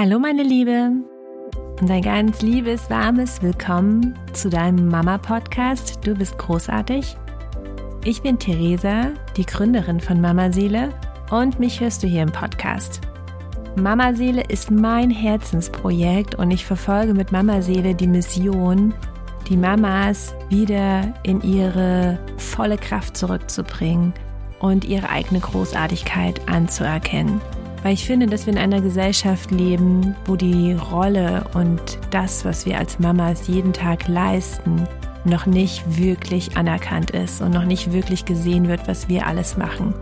Hallo meine Liebe und ein ganz liebes, warmes Willkommen zu deinem Mama-Podcast. Du bist großartig. Ich bin Theresa, die Gründerin von Mama Seele und mich hörst du hier im Podcast. Mama Seele ist mein Herzensprojekt und ich verfolge mit Mama Seele die Mission, die Mamas wieder in ihre volle Kraft zurückzubringen und ihre eigene Großartigkeit anzuerkennen. Weil ich finde, dass wir in einer Gesellschaft leben, wo die Rolle und das, was wir als Mamas jeden Tag leisten, noch nicht wirklich anerkannt ist und noch nicht wirklich gesehen wird, was wir alles machen.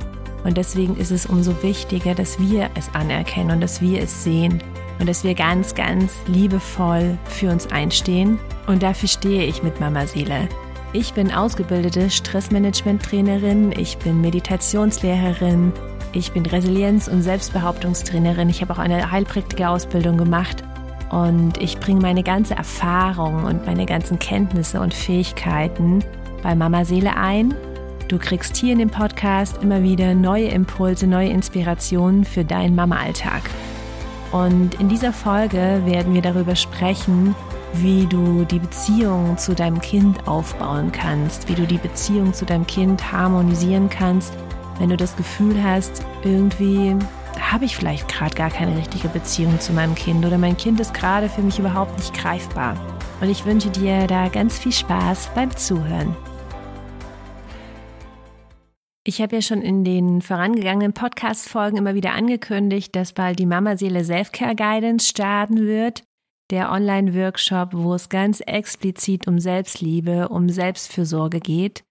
Und deswegen ist es umso wichtiger, dass wir es anerkennen und dass wir es sehen und dass wir ganz, ganz liebevoll für uns einstehen. Und dafür stehe ich mit Mama Seele. Ich bin ausgebildete Stressmanagement-Trainerin, ich bin Meditationslehrerin, ich bin Resilienz- und Selbstbehauptungstrainerin. Ich habe auch eine Heilpraktiker-Ausbildung gemacht und ich bringe meine ganze Erfahrung und meine ganzen Kenntnisse und Fähigkeiten bei Mama Seele ein. Du kriegst hier in dem Podcast immer wieder neue Impulse, neue Inspirationen für deinen Mama-Alltag. Und in dieser Folge werden wir darüber sprechen, wie du die Beziehung zu deinem Kind aufbauen kannst, wie du die Beziehung zu deinem Kind harmonisieren kannst, wenn du das Gefühl hast, irgendwie habe ich vielleicht gerade gar keine richtige Beziehung zu meinem Kind oder mein Kind ist gerade für mich überhaupt nicht greifbar. Und ich wünsche dir da ganz viel Spaß beim Zuhören. Ich habe ja schon in den vorangegangenen Podcast-Folgen immer wieder angekündigt, dass bald die Mama-Seele Self-Care Guidance starten wird der Online-Workshop, wo es ganz explizit um Selbstliebe, um Selbstfürsorge geht.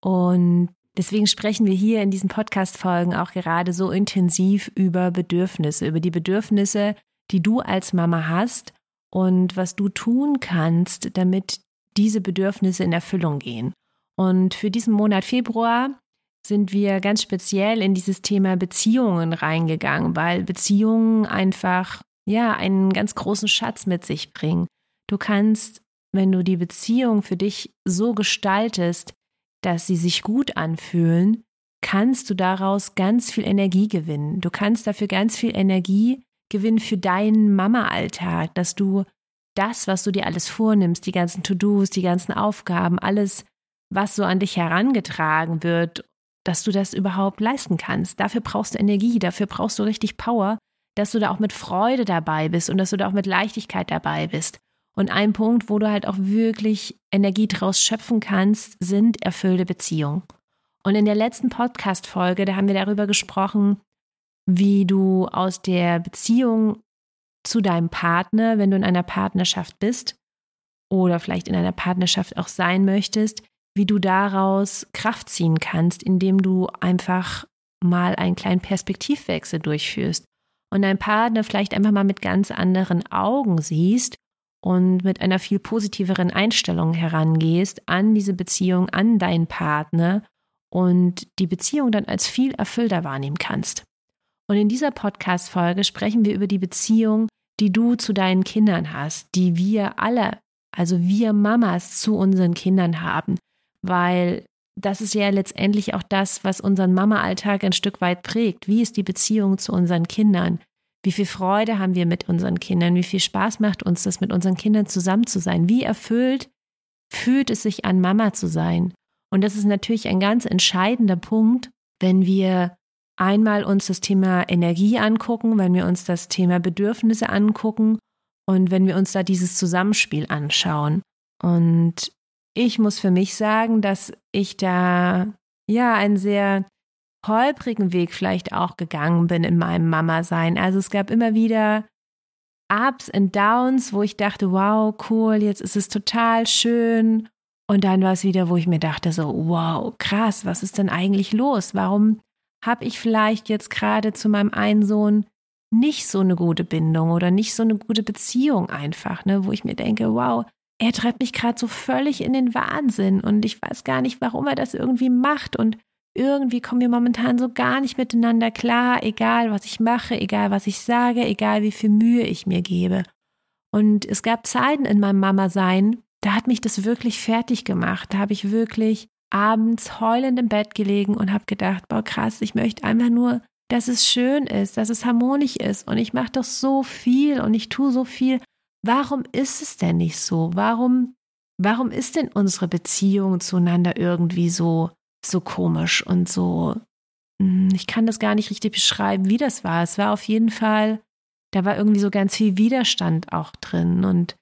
Und deswegen sprechen wir hier in diesen Podcast-Folgen auch gerade so intensiv über Bedürfnisse, über die Bedürfnisse, die du als Mama hast und was du tun kannst, damit diese Bedürfnisse in Erfüllung gehen. Und für diesen Monat Februar sind wir ganz speziell in dieses Thema Beziehungen reingegangen, weil Beziehungen einfach ja, einen ganz großen Schatz mit sich bringen. Du kannst, wenn du die Beziehung für dich so gestaltest, dass sie sich gut anfühlen, kannst du daraus ganz viel Energie gewinnen. Du kannst dafür ganz viel Energie gewinnen für deinen Mama-Alltag, dass du das, was du dir alles vornimmst, die ganzen To-Dos, die ganzen Aufgaben, alles, was so an dich herangetragen wird, dass du das überhaupt leisten kannst. Dafür brauchst du Energie, dafür brauchst du richtig Power dass du da auch mit Freude dabei bist und dass du da auch mit Leichtigkeit dabei bist. Und ein Punkt, wo du halt auch wirklich Energie draus schöpfen kannst, sind erfüllte Beziehungen. Und in der letzten Podcast-Folge, da haben wir darüber gesprochen, wie du aus der Beziehung zu deinem Partner, wenn du in einer Partnerschaft bist oder vielleicht in einer Partnerschaft auch sein möchtest, wie du daraus Kraft ziehen kannst, indem du einfach mal einen kleinen Perspektivwechsel durchführst und deinen Partner vielleicht einfach mal mit ganz anderen Augen siehst und mit einer viel positiveren Einstellung herangehst an diese Beziehung, an deinen Partner und die Beziehung dann als viel erfüllter wahrnehmen kannst. Und in dieser Podcast-Folge sprechen wir über die Beziehung, die du zu deinen Kindern hast, die wir alle, also wir Mamas zu unseren Kindern haben, weil das ist ja letztendlich auch das, was unseren Mama-Alltag ein Stück weit prägt. Wie ist die Beziehung zu unseren Kindern? Wie viel Freude haben wir mit unseren Kindern? Wie viel Spaß macht uns das, mit unseren Kindern zusammen zu sein? Wie erfüllt fühlt es sich an, Mama zu sein? Und das ist natürlich ein ganz entscheidender Punkt, wenn wir einmal uns das Thema Energie angucken, wenn wir uns das Thema Bedürfnisse angucken und wenn wir uns da dieses Zusammenspiel anschauen. Und ich muss für mich sagen, dass ich da ja einen sehr holprigen Weg vielleicht auch gegangen bin in meinem Mama-Sein. Also es gab immer wieder Ups und Downs, wo ich dachte, wow, cool, jetzt ist es total schön. Und dann war es wieder, wo ich mir dachte, so, wow, krass, was ist denn eigentlich los? Warum habe ich vielleicht jetzt gerade zu meinem einen Sohn nicht so eine gute Bindung oder nicht so eine gute Beziehung einfach, ne, wo ich mir denke, wow, er treibt mich gerade so völlig in den Wahnsinn und ich weiß gar nicht, warum er das irgendwie macht und irgendwie kommen wir momentan so gar nicht miteinander klar, egal was ich mache, egal was ich sage, egal wie viel Mühe ich mir gebe. Und es gab Zeiten in meinem Mama-Sein, da hat mich das wirklich fertig gemacht. Da habe ich wirklich abends heulend im Bett gelegen und habe gedacht, boah krass, ich möchte einfach nur dass es schön ist, dass es harmonisch ist und ich mache doch so viel und ich tue so viel. Warum ist es denn nicht so? Warum, warum ist denn unsere Beziehung zueinander irgendwie so, so komisch und so? Hm, ich kann das gar nicht richtig beschreiben, wie das war. Es war auf jeden Fall, da war irgendwie so ganz viel Widerstand auch drin und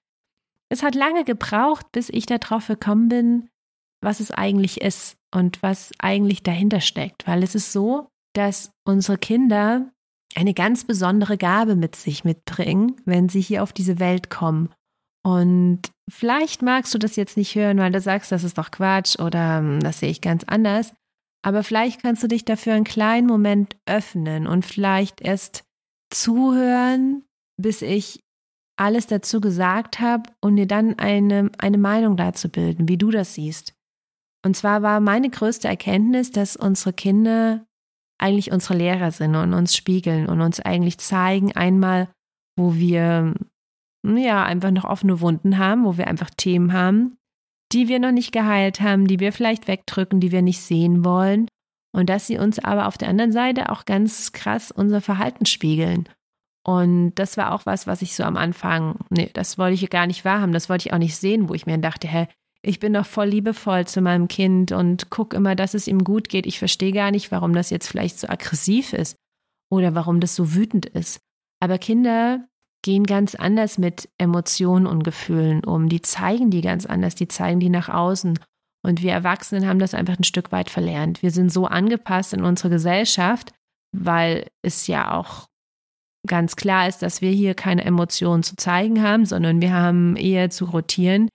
es hat lange gebraucht, bis ich darauf gekommen bin, was es eigentlich ist und was eigentlich dahinter steckt, weil es ist so, dass unsere Kinder eine ganz besondere Gabe mit sich mitbringen, wenn sie hier auf diese Welt kommen. Und vielleicht magst du das jetzt nicht hören, weil du sagst, das ist doch Quatsch oder hm, das sehe ich ganz anders. Aber vielleicht kannst du dich dafür einen kleinen Moment öffnen und vielleicht erst zuhören, bis ich alles dazu gesagt habe und dir dann eine, eine Meinung dazu bilden, wie du das siehst. Und zwar war meine größte Erkenntnis, dass unsere Kinder eigentlich unsere Lehrer sind und uns spiegeln und uns eigentlich zeigen, einmal, wo wir ja einfach noch offene Wunden haben, wo wir einfach Themen haben, die wir noch nicht geheilt haben, die wir vielleicht wegdrücken, die wir nicht sehen wollen. Und dass sie uns aber auf der anderen Seite auch ganz krass unser Verhalten spiegeln. Und das war auch was, was ich so am Anfang, nee, das wollte ich gar nicht wahrhaben, das wollte ich auch nicht sehen, wo ich mir dachte, hä, ich bin doch voll liebevoll zu meinem Kind und gucke immer, dass es ihm gut geht. Ich verstehe gar nicht, warum das jetzt vielleicht so aggressiv ist oder warum das so wütend ist. Aber Kinder gehen ganz anders mit Emotionen und Gefühlen um. Die zeigen die ganz anders, die zeigen die nach außen. Und wir Erwachsenen haben das einfach ein Stück weit verlernt. Wir sind so angepasst in unserer Gesellschaft, weil es ja auch ganz klar ist, dass wir hier keine Emotionen zu zeigen haben, sondern wir haben eher zu rotieren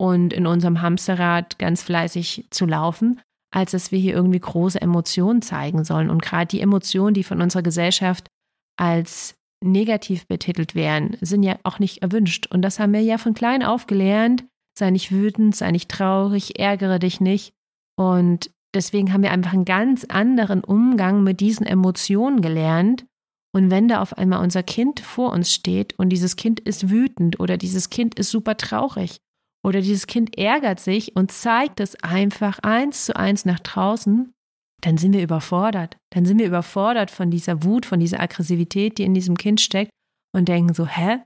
und in unserem Hamsterrad ganz fleißig zu laufen, als dass wir hier irgendwie große Emotionen zeigen sollen. Und gerade die Emotionen, die von unserer Gesellschaft als negativ betitelt werden, sind ja auch nicht erwünscht. Und das haben wir ja von klein auf gelernt. Sei nicht wütend, sei nicht traurig, ärgere dich nicht. Und deswegen haben wir einfach einen ganz anderen Umgang mit diesen Emotionen gelernt. Und wenn da auf einmal unser Kind vor uns steht und dieses Kind ist wütend oder dieses Kind ist super traurig oder dieses Kind ärgert sich und zeigt es einfach eins zu eins nach draußen, dann sind wir überfordert. Dann sind wir überfordert von dieser Wut, von dieser Aggressivität, die in diesem Kind steckt und denken so, hä?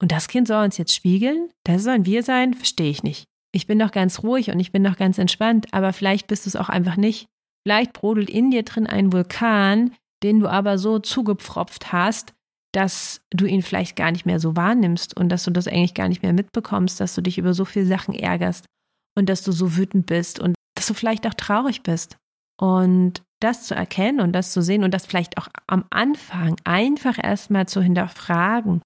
Und das Kind soll uns jetzt spiegeln? Das sollen wir sein? Verstehe ich nicht. Ich bin doch ganz ruhig und ich bin doch ganz entspannt, aber vielleicht bist du es auch einfach nicht. Vielleicht brodelt in dir drin ein Vulkan, den du aber so zugepfropft hast, dass du ihn vielleicht gar nicht mehr so wahrnimmst und dass du das eigentlich gar nicht mehr mitbekommst, dass du dich über so viele Sachen ärgerst und dass du so wütend bist und dass du vielleicht auch traurig bist. Und das zu erkennen und das zu sehen und das vielleicht auch am Anfang einfach erstmal zu hinterfragen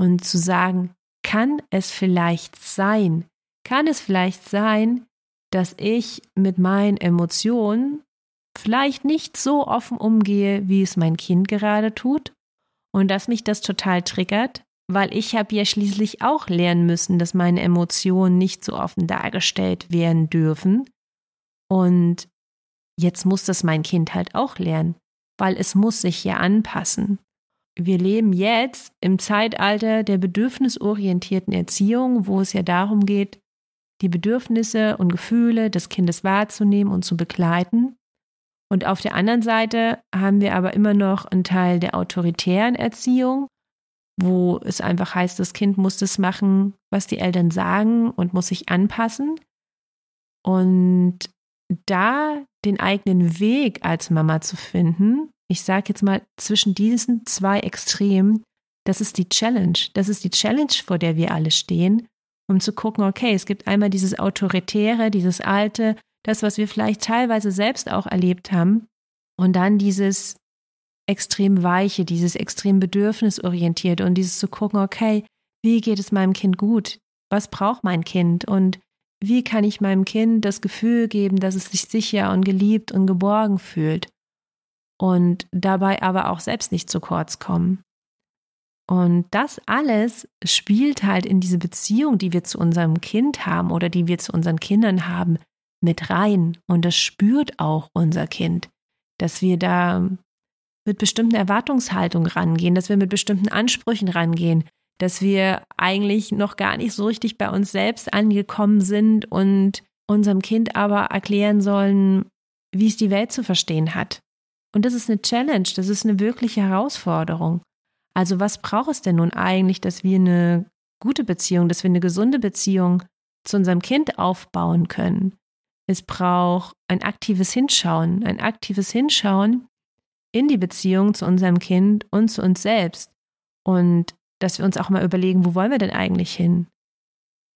und zu sagen, kann es vielleicht sein, kann es vielleicht sein, dass ich mit meinen Emotionen vielleicht nicht so offen umgehe, wie es mein Kind gerade tut und dass mich das total triggert, weil ich habe ja schließlich auch lernen müssen, dass meine Emotionen nicht so offen dargestellt werden dürfen. Und jetzt muss das mein Kind halt auch lernen, weil es muss sich ja anpassen. Wir leben jetzt im Zeitalter der bedürfnisorientierten Erziehung, wo es ja darum geht, die Bedürfnisse und Gefühle des Kindes wahrzunehmen und zu begleiten. Und auf der anderen Seite haben wir aber immer noch einen Teil der autoritären Erziehung, wo es einfach heißt, das Kind muss das machen, was die Eltern sagen und muss sich anpassen. Und da den eigenen Weg als Mama zu finden, ich sage jetzt mal zwischen diesen zwei Extremen, das ist die Challenge. Das ist die Challenge, vor der wir alle stehen, um zu gucken, okay, es gibt einmal dieses Autoritäre, dieses Alte, das, was wir vielleicht teilweise selbst auch erlebt haben. Und dann dieses extrem weiche, dieses extrem bedürfnisorientierte und dieses zu gucken, okay, wie geht es meinem Kind gut? Was braucht mein Kind? Und wie kann ich meinem Kind das Gefühl geben, dass es sich sicher und geliebt und geborgen fühlt? Und dabei aber auch selbst nicht zu kurz kommen. Und das alles spielt halt in diese Beziehung, die wir zu unserem Kind haben oder die wir zu unseren Kindern haben, mit rein. Und das spürt auch unser Kind, dass wir da mit bestimmten Erwartungshaltungen rangehen, dass wir mit bestimmten Ansprüchen rangehen, dass wir eigentlich noch gar nicht so richtig bei uns selbst angekommen sind und unserem Kind aber erklären sollen, wie es die Welt zu verstehen hat. Und das ist eine Challenge, das ist eine wirkliche Herausforderung. Also was braucht es denn nun eigentlich, dass wir eine gute Beziehung, dass wir eine gesunde Beziehung zu unserem Kind aufbauen können? Es braucht ein aktives Hinschauen, ein aktives Hinschauen in die Beziehung zu unserem Kind und zu uns selbst. Und dass wir uns auch mal überlegen, wo wollen wir denn eigentlich hin?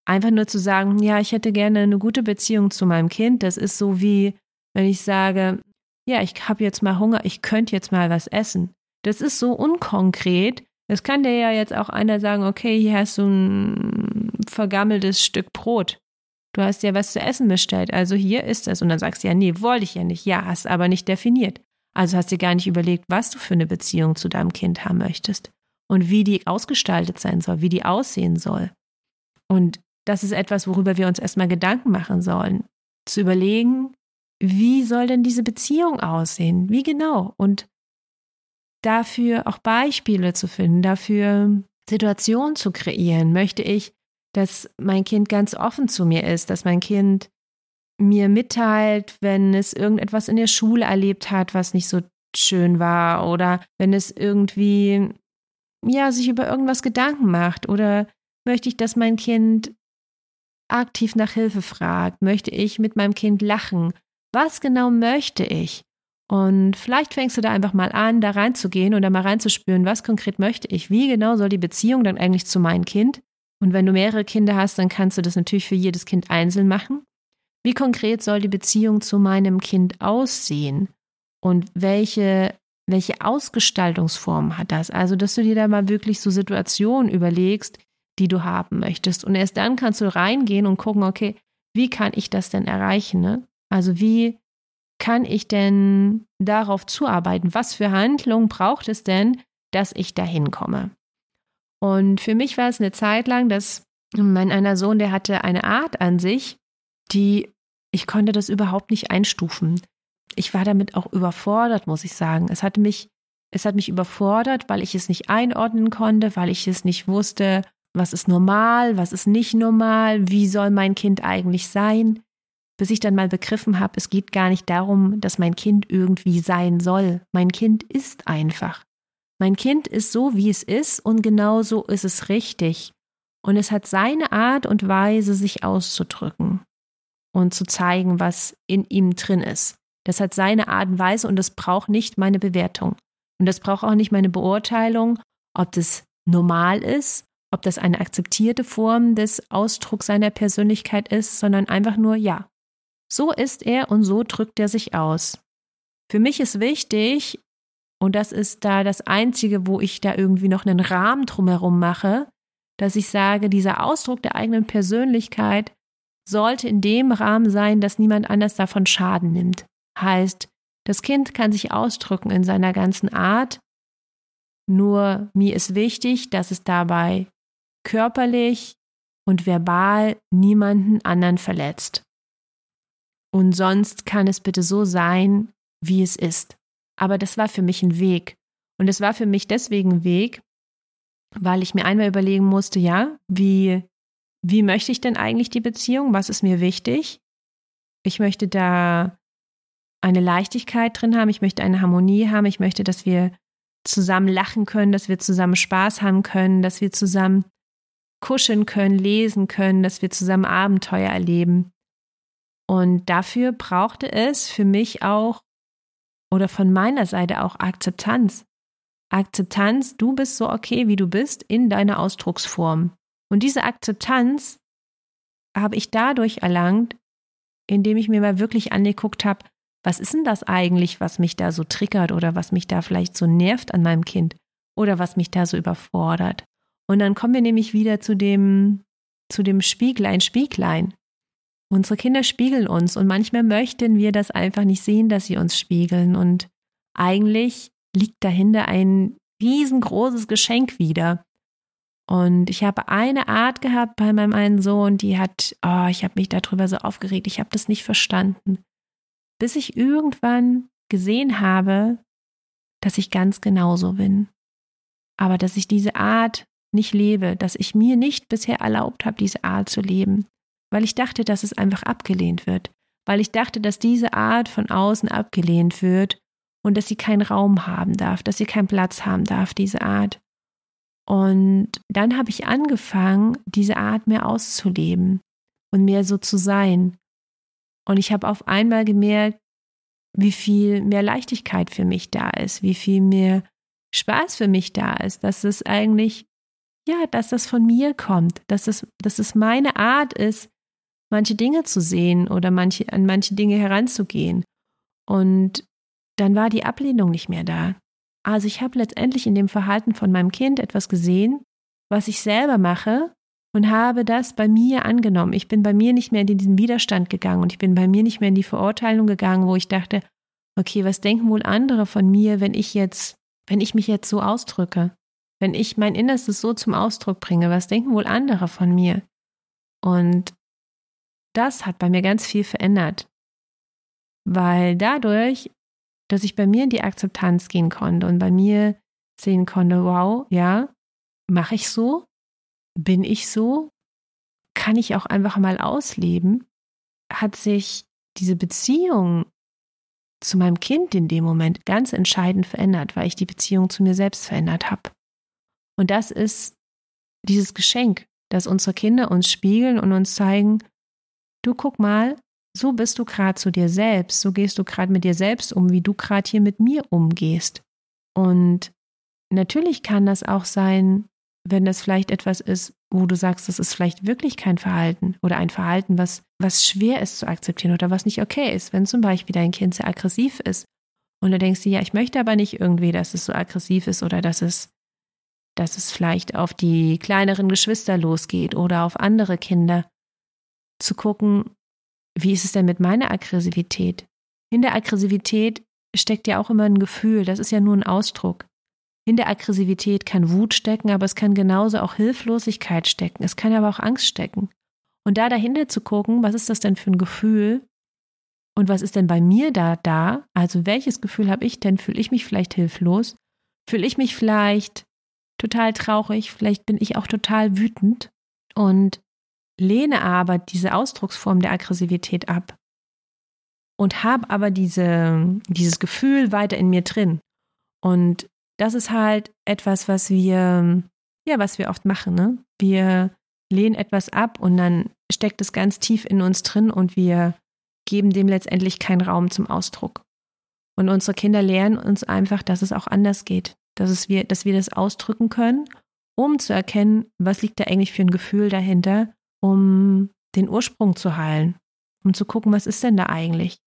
Einfach nur zu sagen, ja, ich hätte gerne eine gute Beziehung zu meinem Kind, das ist so wie, wenn ich sage, ja, ich habe jetzt mal Hunger, ich könnte jetzt mal was essen. Das ist so unkonkret. Das kann dir ja jetzt auch einer sagen, okay, hier hast du ein vergammeltes Stück Brot. Du hast ja was zu essen bestellt, also hier ist es. Und dann sagst du ja, nee, wollte ich ja nicht. Ja, hast aber nicht definiert. Also hast dir gar nicht überlegt, was du für eine Beziehung zu deinem Kind haben möchtest und wie die ausgestaltet sein soll, wie die aussehen soll. Und das ist etwas, worüber wir uns erstmal Gedanken machen sollen. Zu überlegen, wie soll denn diese Beziehung aussehen? Wie genau? Und dafür auch Beispiele zu finden, dafür Situationen zu kreieren. Möchte ich, dass mein Kind ganz offen zu mir ist, dass mein Kind mir mitteilt, wenn es irgendetwas in der Schule erlebt hat, was nicht so schön war oder wenn es irgendwie ja sich über irgendwas Gedanken macht oder möchte ich, dass mein Kind aktiv nach Hilfe fragt, möchte ich mit meinem Kind lachen, was genau möchte ich? Und vielleicht fängst du da einfach mal an, da reinzugehen oder mal reinzuspüren, was konkret möchte ich, wie genau soll die Beziehung dann eigentlich zu meinem Kind? Und wenn du mehrere Kinder hast, dann kannst du das natürlich für jedes Kind einzeln machen. Wie konkret soll die Beziehung zu meinem Kind aussehen? Und welche, welche Ausgestaltungsform hat das? Also, dass du dir da mal wirklich so Situationen überlegst, die du haben möchtest. Und erst dann kannst du reingehen und gucken, okay, wie kann ich das denn erreichen? Ne? Also wie kann ich denn darauf zuarbeiten? Was für Handlungen braucht es denn, dass ich dahin komme? Und für mich war es eine Zeit lang, dass mein einer Sohn, der hatte eine Art an sich, die ich konnte das überhaupt nicht einstufen. Ich war damit auch überfordert, muss ich sagen. Es hat mich, es hat mich überfordert, weil ich es nicht einordnen konnte, weil ich es nicht wusste, was ist normal, was ist nicht normal, wie soll mein Kind eigentlich sein bis ich dann mal begriffen habe, es geht gar nicht darum, dass mein Kind irgendwie sein soll. Mein Kind ist einfach. Mein Kind ist so, wie es ist und genau so ist es richtig. Und es hat seine Art und Weise, sich auszudrücken und zu zeigen, was in ihm drin ist. Das hat seine Art und Weise und das braucht nicht meine Bewertung. Und das braucht auch nicht meine Beurteilung, ob das normal ist, ob das eine akzeptierte Form des Ausdrucks seiner Persönlichkeit ist, sondern einfach nur, ja, so ist er und so drückt er sich aus. Für mich ist wichtig, und das ist da das Einzige, wo ich da irgendwie noch einen Rahmen drumherum mache, dass ich sage, dieser Ausdruck der eigenen Persönlichkeit sollte in dem Rahmen sein, dass niemand anders davon Schaden nimmt. Heißt, das Kind kann sich ausdrücken in seiner ganzen Art, nur mir ist wichtig, dass es dabei körperlich und verbal niemanden anderen verletzt. Und sonst kann es bitte so sein, wie es ist. Aber das war für mich ein Weg. Und es war für mich deswegen ein Weg, weil ich mir einmal überlegen musste, ja, wie, wie möchte ich denn eigentlich die Beziehung? Was ist mir wichtig? Ich möchte da eine Leichtigkeit drin haben, ich möchte eine Harmonie haben, ich möchte, dass wir zusammen lachen können, dass wir zusammen Spaß haben können, dass wir zusammen kuscheln können, lesen können, dass wir zusammen Abenteuer erleben. Und dafür brauchte es für mich auch oder von meiner Seite auch Akzeptanz. Akzeptanz, du bist so okay, wie du bist, in deiner Ausdrucksform. Und diese Akzeptanz habe ich dadurch erlangt, indem ich mir mal wirklich angeguckt habe, was ist denn das eigentlich, was mich da so triggert oder was mich da vielleicht so nervt an meinem Kind oder was mich da so überfordert. Und dann kommen wir nämlich wieder zu dem, zu dem Spieglein, Spieglein. Unsere Kinder spiegeln uns und manchmal möchten wir das einfach nicht sehen, dass sie uns spiegeln. Und eigentlich liegt dahinter ein riesengroßes Geschenk wieder. Und ich habe eine Art gehabt bei meinem einen Sohn, die hat, oh, ich habe mich darüber so aufgeregt, ich habe das nicht verstanden. Bis ich irgendwann gesehen habe, dass ich ganz genauso bin. Aber dass ich diese Art nicht lebe, dass ich mir nicht bisher erlaubt habe, diese Art zu leben weil ich dachte, dass es einfach abgelehnt wird, weil ich dachte, dass diese Art von außen abgelehnt wird und dass sie keinen Raum haben darf, dass sie keinen Platz haben darf, diese Art. Und dann habe ich angefangen, diese Art mehr auszuleben und mehr so zu sein. Und ich habe auf einmal gemerkt, wie viel mehr Leichtigkeit für mich da ist, wie viel mehr Spaß für mich da ist, dass es eigentlich, ja, dass das von mir kommt, dass es, dass es meine Art ist, manche Dinge zu sehen oder manche, an manche Dinge heranzugehen. Und dann war die Ablehnung nicht mehr da. Also ich habe letztendlich in dem Verhalten von meinem Kind etwas gesehen, was ich selber mache und habe das bei mir angenommen. Ich bin bei mir nicht mehr in diesen Widerstand gegangen und ich bin bei mir nicht mehr in die Verurteilung gegangen, wo ich dachte, okay, was denken wohl andere von mir, wenn ich jetzt, wenn ich mich jetzt so ausdrücke? Wenn ich mein Innerstes so zum Ausdruck bringe, was denken wohl andere von mir? Und das hat bei mir ganz viel verändert, weil dadurch, dass ich bei mir in die Akzeptanz gehen konnte und bei mir sehen konnte, wow, ja, mache ich so, bin ich so, kann ich auch einfach mal ausleben, hat sich diese Beziehung zu meinem Kind in dem Moment ganz entscheidend verändert, weil ich die Beziehung zu mir selbst verändert habe. Und das ist dieses Geschenk, dass unsere Kinder uns spiegeln und uns zeigen, du guck mal, so bist du gerade zu dir selbst, so gehst du gerade mit dir selbst um, wie du gerade hier mit mir umgehst. Und natürlich kann das auch sein, wenn das vielleicht etwas ist, wo du sagst, das ist vielleicht wirklich kein Verhalten oder ein Verhalten, was, was schwer ist zu akzeptieren oder was nicht okay ist, wenn zum Beispiel dein Kind sehr aggressiv ist und du denkst dir, ja, ich möchte aber nicht irgendwie, dass es so aggressiv ist oder dass es, dass es vielleicht auf die kleineren Geschwister losgeht oder auf andere Kinder, zu gucken, wie ist es denn mit meiner Aggressivität? In der Aggressivität steckt ja auch immer ein Gefühl, das ist ja nur ein Ausdruck. In der Aggressivität kann Wut stecken, aber es kann genauso auch Hilflosigkeit stecken. Es kann aber auch Angst stecken. Und da dahinter zu gucken, was ist das denn für ein Gefühl? Und was ist denn bei mir da da? Also welches Gefühl habe ich denn? Fühle ich mich vielleicht hilflos? Fühle ich mich vielleicht total traurig? Vielleicht bin ich auch total wütend und lehne aber diese Ausdrucksform der Aggressivität ab und habe aber diese, dieses Gefühl weiter in mir drin. Und das ist halt etwas, was wir, ja, was wir oft machen. Ne? Wir lehnen etwas ab und dann steckt es ganz tief in uns drin und wir geben dem letztendlich keinen Raum zum Ausdruck. Und unsere Kinder lernen uns einfach, dass es auch anders geht, dass, es wir, dass wir das ausdrücken können, um zu erkennen, was liegt da eigentlich für ein Gefühl dahinter, um den Ursprung zu heilen, um zu gucken, was ist denn da eigentlich.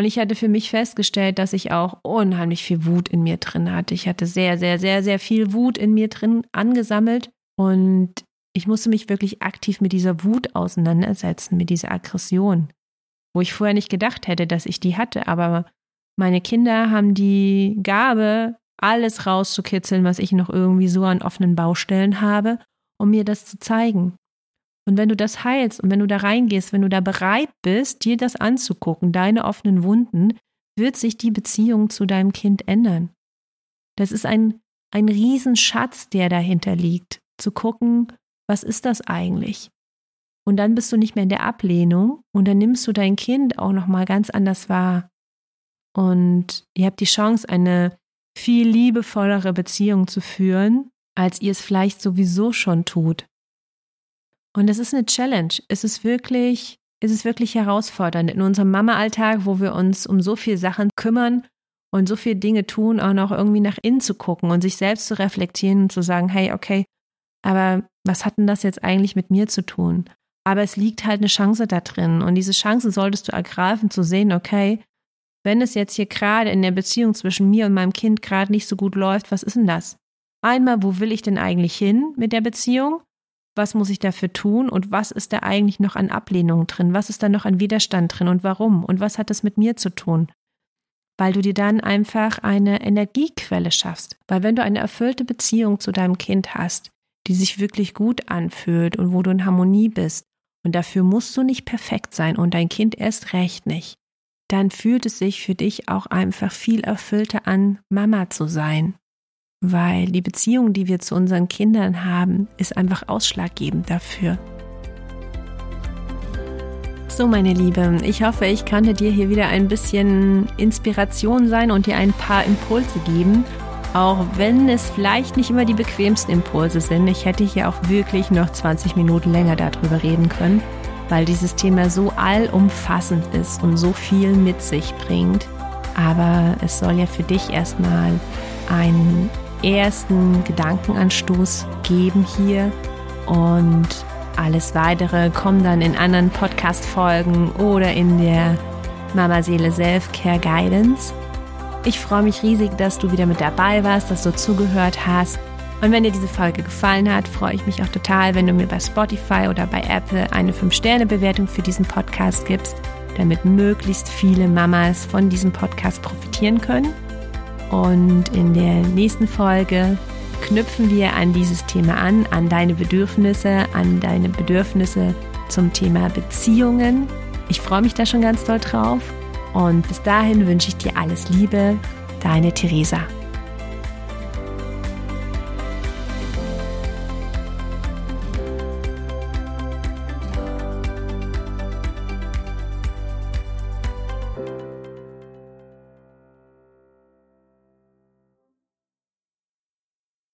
Und ich hatte für mich festgestellt, dass ich auch unheimlich viel Wut in mir drin hatte. Ich hatte sehr, sehr, sehr, sehr viel Wut in mir drin angesammelt. Und ich musste mich wirklich aktiv mit dieser Wut auseinandersetzen, mit dieser Aggression, wo ich vorher nicht gedacht hätte, dass ich die hatte. Aber meine Kinder haben die Gabe, alles rauszukitzeln, was ich noch irgendwie so an offenen Baustellen habe, um mir das zu zeigen. Und wenn du das heilst und wenn du da reingehst, wenn du da bereit bist, dir das anzugucken, deine offenen Wunden, wird sich die Beziehung zu deinem Kind ändern. Das ist ein, ein Riesenschatz, der dahinter liegt, zu gucken, was ist das eigentlich? Und dann bist du nicht mehr in der Ablehnung und dann nimmst du dein Kind auch nochmal ganz anders wahr. Und ihr habt die Chance, eine viel liebevollere Beziehung zu führen, als ihr es vielleicht sowieso schon tut. Und es ist eine Challenge. Es ist wirklich, es ist wirklich herausfordernd in unserem Mama-Alltag, wo wir uns um so viele Sachen kümmern und so viele Dinge tun, auch noch irgendwie nach innen zu gucken und sich selbst zu reflektieren und zu sagen, hey, okay, aber was hat denn das jetzt eigentlich mit mir zu tun? Aber es liegt halt eine Chance da drin und diese Chance solltest du ergreifen, zu sehen, okay, wenn es jetzt hier gerade in der Beziehung zwischen mir und meinem Kind gerade nicht so gut läuft, was ist denn das? Einmal, wo will ich denn eigentlich hin mit der Beziehung? Was muss ich dafür tun und was ist da eigentlich noch an Ablehnung drin, was ist da noch an Widerstand drin und warum und was hat das mit mir zu tun? Weil du dir dann einfach eine Energiequelle schaffst. Weil wenn du eine erfüllte Beziehung zu deinem Kind hast, die sich wirklich gut anfühlt und wo du in Harmonie bist, und dafür musst du nicht perfekt sein und dein Kind erst recht nicht, dann fühlt es sich für dich auch einfach viel erfüllter an, Mama zu sein weil die Beziehung, die wir zu unseren Kindern haben, ist einfach ausschlaggebend dafür. So, meine Liebe, ich hoffe, ich konnte dir hier wieder ein bisschen Inspiration sein und dir ein paar Impulse geben. Auch wenn es vielleicht nicht immer die bequemsten Impulse sind. Ich hätte hier auch wirklich noch 20 Minuten länger darüber reden können, weil dieses Thema so allumfassend ist und so viel mit sich bringt. Aber es soll ja für dich erstmal einen ersten Gedankenanstoß geben hier und alles weitere kommt dann in anderen Podcast-Folgen oder in der Mama Seele Self-Care Guidance. Ich freue mich riesig, dass du wieder mit dabei warst, dass du zugehört hast. Und wenn dir diese Folge gefallen hat, freue ich mich auch total, wenn du mir bei Spotify oder bei Apple eine 5-Sterne-Bewertung für diesen Podcast gibst, damit möglichst viele Mamas von diesem Podcast profitieren können. Und in der nächsten Folge knüpfen wir an dieses Thema an, an deine Bedürfnisse, an deine Bedürfnisse zum Thema Beziehungen. Ich freue mich da schon ganz doll drauf. Und bis dahin wünsche ich dir alles Liebe, deine Theresa.